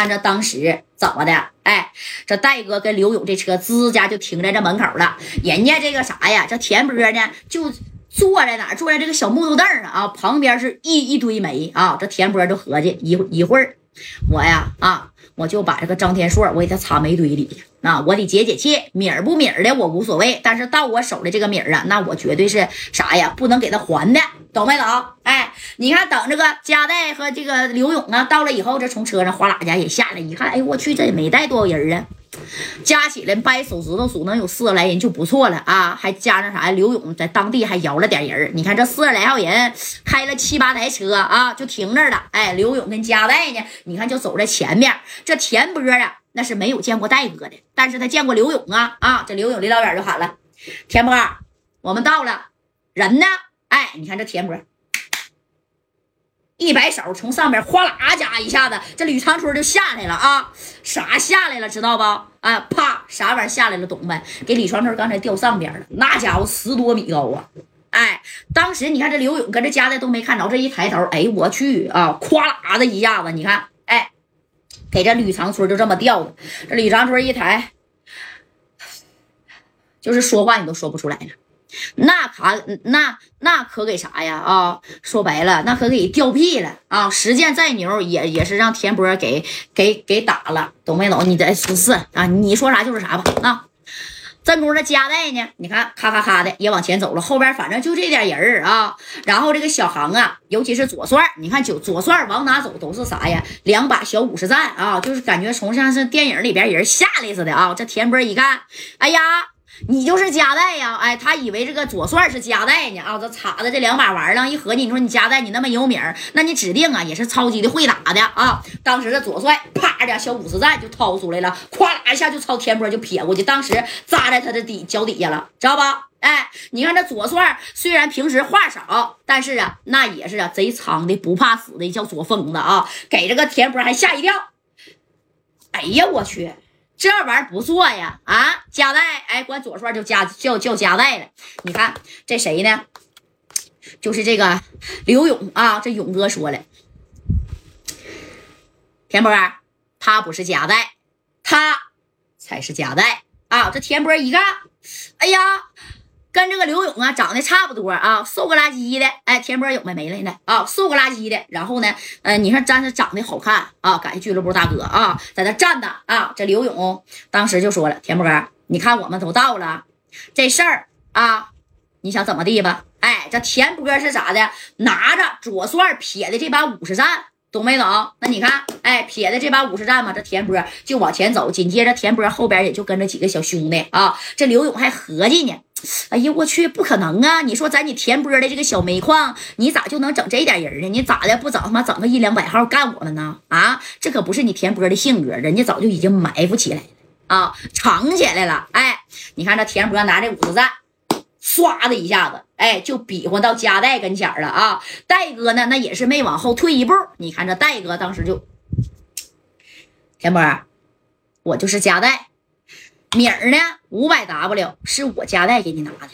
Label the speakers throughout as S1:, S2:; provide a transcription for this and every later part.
S1: 按照当时怎么的？哎，这戴哥跟刘勇这车滋家就停在这门口了。人家这个啥呀？这田波呢，就坐在哪？坐在这个小木头凳上啊，旁边是一一堆煤啊。这田波就合计一一会儿，我呀啊。我就把这个张天硕，我给他插煤堆里去那！我得解解气，米儿不米儿的我无所谓，但是到我手的这个米儿啊，那我绝对是啥呀？不能给他还的，懂没懂？哎，你看，等这个加代和这个刘勇啊到了以后，这从车上哗啦家也下来，一看，哎，我去，这也没带多少人啊。加起来掰手指头数能有四十来人就不错了啊，还加上啥？刘勇在当地还摇了点人你看这四十来号人开了七八台车啊，就停那儿了。哎，刘勇跟加代呢，你看就走在前面。这田波啊，那是没有见过戴哥的，但是他见过刘勇啊啊！这刘勇离老远就喊了：“田波，我们到了，人呢？”哎，你看这田波。一摆手，从上面哗啦家一下子，这吕长春就下来了啊！啥下来了，知道不？啊，啪，啥玩意下来了？懂没？给李长春刚才掉上边了，那家伙十多米高啊！哎，当时你看这刘勇跟这家的都没看着，这一抬头，哎，我去啊！哗啦的一下子，你看，哎，给这吕长春就这么掉的。这吕长春一抬，就是说话你都说不出来了。那卡那那可给啥呀啊？说白了，那可给掉屁了啊！实践再牛，也也是让田波给给给打了，懂没懂？你得十四啊！你说啥就是啥吧啊！正中这加代呢，你看咔咔咔的也往前走了，后边反正就这点人啊。然后这个小航啊，尤其是左帅，你看左左帅往哪走都是啥呀？两把小五十战啊，就是感觉从像是电影里边人下来似的啊！这田波一看，哎呀！你就是加代呀？哎，他以为这个左帅是加代呢啊！这插的这两把玩意儿一合计，你说你加代你那么有名那你指定啊也是超级的会打的啊！当时这左帅啪的小五十战就掏出来了，咵啦一下就朝田波就撇过去，当时扎在他的底脚底下了，知道吧？哎，你看这左帅虽然平时话少，但是啊那也是啊贼藏的不怕死的，叫左疯子啊！给这个田波还吓一跳。哎呀，我去！这玩意儿不错呀，啊，加代，哎，管左帅就加叫叫加代了。你看这谁呢？就是这个刘勇啊。这勇哥说了，田波，他不是加代，他才是加代啊。这田波一看，哎呀。跟这个刘勇啊长得差不多啊，瘦个拉叽的，哎，田波勇没没了呢啊，瘦个拉叽的。然后呢，呃，你看咱是长得好看啊，感谢俱乐部大哥啊，在那站的啊。这刘勇当时就说了：“田波，你看我们都到了，这事儿啊，你想怎么地吧？哎，这田波是咋的？拿着左帅撇的这把五十战，懂没懂？那你看，哎，撇的这把五十战嘛，这田波就往前走，紧接着田波后边也就跟着几个小兄弟啊。这刘勇还合计呢。”哎呀，我去，不可能啊！你说咱你田波的这个小煤矿，你咋就能整这点人呢？你咋的不整他妈整个一两百号干我们呢？啊，这可不是你田波的性格，人家早就已经埋伏起来了啊，藏起来了。哎，你看这田波拿这五十赞，唰的一下子，哎，就比划到加代跟前了啊。戴哥呢，那也是没往后退一步。你看这戴哥当时就，田波，我就是加代。米儿呢？五百 W 是我家带给你拿的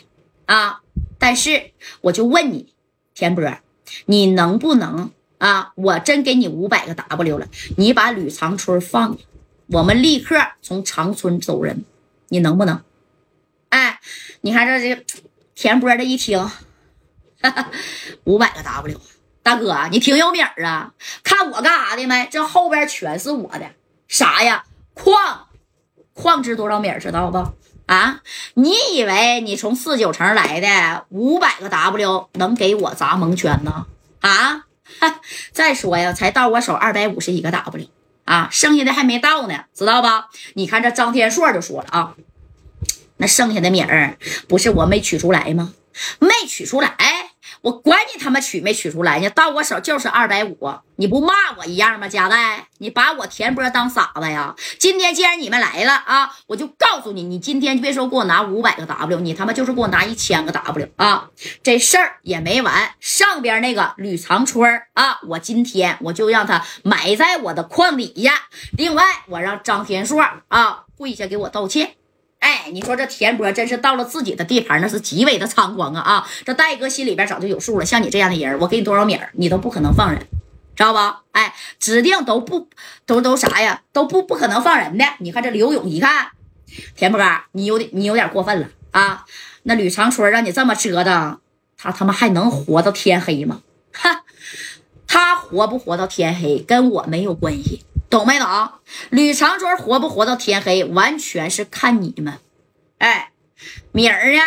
S1: 啊！但是我就问你，田波，你能不能啊？我真给你五百个 W 了，你把吕长春放下，我们立刻从长春走人，你能不能？哎，你看这这田波这一听，五百个 W，大哥你挺有米儿啊！看我干啥的没？这后边全是我的，啥呀？矿。矿值多少米知道不？啊，你以为你从四九城来的五百个 W 能给我砸蒙圈呢？啊，再说呀，才到我手二百五十一个 W 啊，剩下的还没到呢，知道吧？你看这张天硕就说了啊，那剩下的米儿不是我没取出来吗？没取出来。我管你他妈取没取出来呢，到我手就是二百五，你不骂我一样吗？加代，你把我田波当傻子呀？今天既然你们来了啊，我就告诉你，你今天别说给我拿五百个 W，你他妈就是给我拿一千个 W 啊！这事儿也没完，上边那个吕长春啊，我今天我就让他埋在我的矿底下。另外，我让张天硕啊跪下给我道歉。哎，你说这田波真是到了自己的地盘，那是极为的猖狂啊！啊，这戴哥心里边早就有数了。像你这样的人，我给你多少米儿，你都不可能放人知道不？哎，指定都不都都啥呀？都不不可能放人的。你看这刘勇一看，田波，你有点你有点过分了啊！那吕长春让你这么折腾，他他妈还能活到天黑吗？哈，他活不活到天黑跟我没有关系，懂没懂？吕长春活不活到天黑，完全是看你们。哎，米儿呢？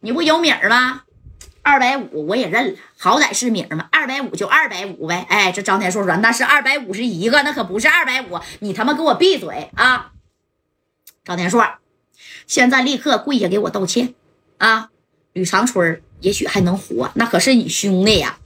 S1: 你不有米儿吗？二百五我也认了，好歹是米儿嘛，二百五就二百五呗。哎，这张天硕说那是二百五十一个，那可不是二百五。你他妈给我闭嘴啊！张天硕，现在立刻跪下给我道歉啊！吕长春也许还能活，那可是你兄弟呀。